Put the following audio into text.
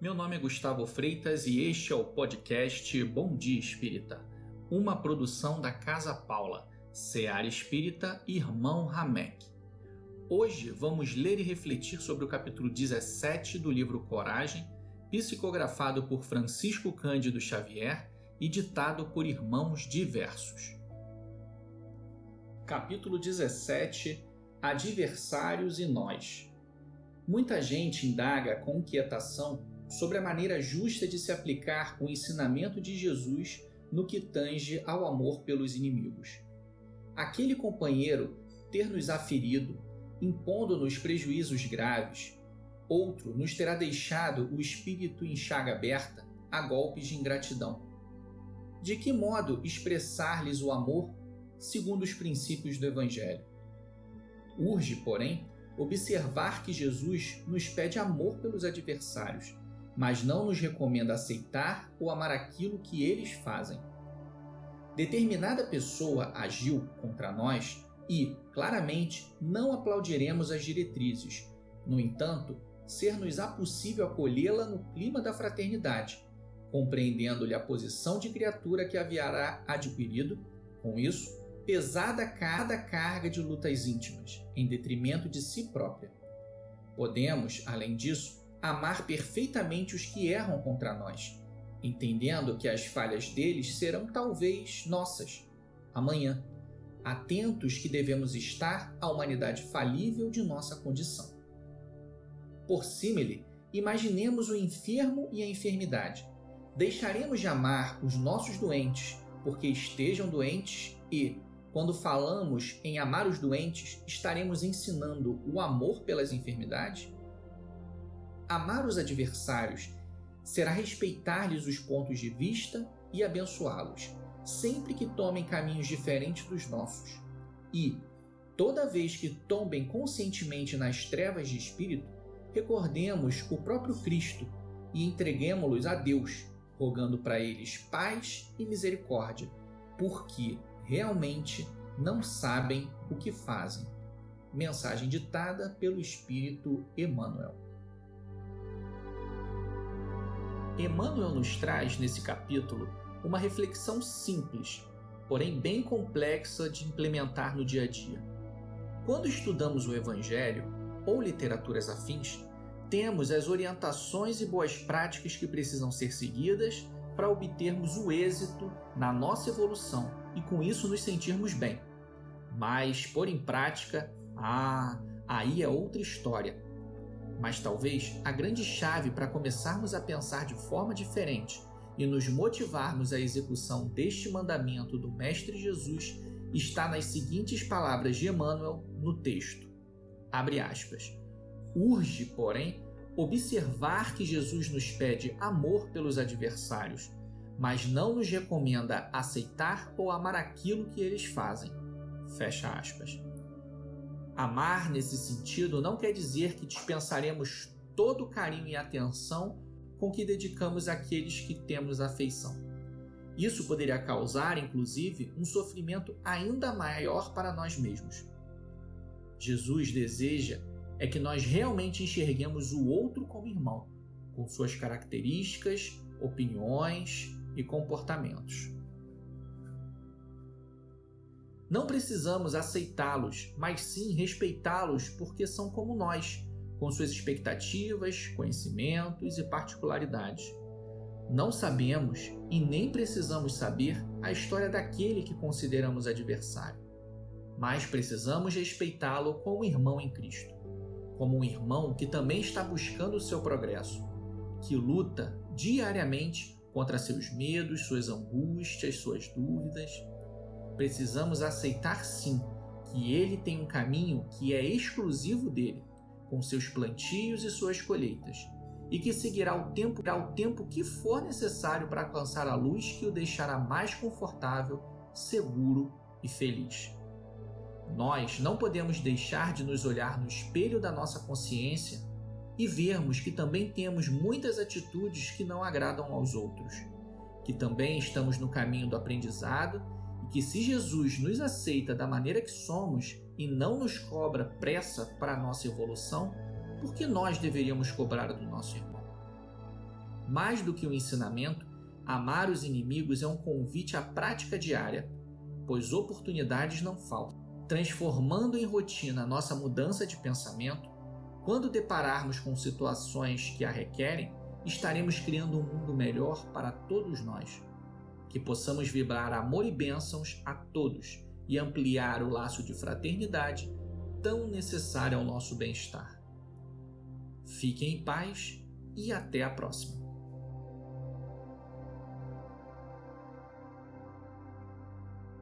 Meu nome é Gustavo Freitas e este é o podcast Bom Dia Espírita, uma produção da Casa Paula, Seara Espírita Irmão Ramek. Hoje vamos ler e refletir sobre o capítulo 17 do livro Coragem, psicografado por Francisco Cândido Xavier e ditado por irmãos diversos. Capítulo 17 Adversários e Nós. Muita gente indaga com inquietação sobre a maneira justa de se aplicar o ensinamento de Jesus no que tange ao amor pelos inimigos. Aquele companheiro ter nos aferido, impondo-nos prejuízos graves, outro nos terá deixado o espírito em chaga aberta a golpes de ingratidão. De que modo expressar-lhes o amor segundo os princípios do Evangelho? Urge, porém, observar que Jesus nos pede amor pelos adversários mas não nos recomenda aceitar ou amar aquilo que eles fazem. Determinada pessoa agiu contra nós e, claramente, não aplaudiremos as diretrizes. No entanto, ser-nos-á possível acolhê-la no clima da fraternidade, compreendendo-lhe a posição de criatura que haverá adquirido, com isso, pesada cada carga de lutas íntimas, em detrimento de si própria. Podemos, além disso, amar perfeitamente os que erram contra nós, entendendo que as falhas deles serão talvez nossas amanhã, atentos que devemos estar à humanidade falível de nossa condição. Por símile, imaginemos o enfermo e a enfermidade. Deixaremos de amar os nossos doentes porque estejam doentes e, quando falamos em amar os doentes, estaremos ensinando o amor pelas enfermidades? Amar os adversários será respeitar-lhes os pontos de vista e abençoá-los, sempre que tomem caminhos diferentes dos nossos. E, toda vez que tombem conscientemente nas trevas de espírito, recordemos o próprio Cristo e entreguemos-los a Deus, rogando para eles paz e misericórdia, porque realmente não sabem o que fazem. Mensagem ditada pelo Espírito Emmanuel. Emmanuel nos traz nesse capítulo uma reflexão simples, porém bem complexa de implementar no dia a dia. Quando estudamos o Evangelho ou literaturas afins, temos as orientações e boas práticas que precisam ser seguidas para obtermos o êxito na nossa evolução e com isso nos sentirmos bem. Mas, por em prática, ah, aí é outra história mas talvez a grande chave para começarmos a pensar de forma diferente e nos motivarmos à execução deste mandamento do Mestre Jesus está nas seguintes palavras de Emmanuel no texto. Abre aspas. Urge, porém, observar que Jesus nos pede amor pelos adversários, mas não nos recomenda aceitar ou amar aquilo que eles fazem. Fecha aspas. Amar, nesse sentido, não quer dizer que dispensaremos todo o carinho e atenção com que dedicamos àqueles que temos afeição. Isso poderia causar, inclusive, um sofrimento ainda maior para nós mesmos. Jesus deseja é que nós realmente enxerguemos o outro como irmão, com suas características, opiniões e comportamentos. Não precisamos aceitá-los, mas sim respeitá-los porque são como nós, com suas expectativas, conhecimentos e particularidades. Não sabemos e nem precisamos saber a história daquele que consideramos adversário, mas precisamos respeitá-lo como irmão em Cristo, como um irmão que também está buscando o seu progresso, que luta diariamente contra seus medos, suas angústias, suas dúvidas precisamos aceitar sim que ele tem um caminho que é exclusivo dele, com seus plantios e suas colheitas, e que seguirá o tempo, o tempo que for necessário para alcançar a luz que o deixará mais confortável, seguro e feliz. Nós não podemos deixar de nos olhar no espelho da nossa consciência e vermos que também temos muitas atitudes que não agradam aos outros, que também estamos no caminho do aprendizado que se Jesus nos aceita da maneira que somos e não nos cobra pressa para a nossa evolução, por que nós deveríamos cobrar do nosso irmão? Mais do que um ensinamento, amar os inimigos é um convite à prática diária, pois oportunidades não faltam. Transformando em rotina nossa mudança de pensamento, quando depararmos com situações que a requerem, estaremos criando um mundo melhor para todos nós. Que possamos vibrar amor e bênçãos a todos e ampliar o laço de fraternidade tão necessário ao nosso bem-estar. Fiquem em paz e até a próxima.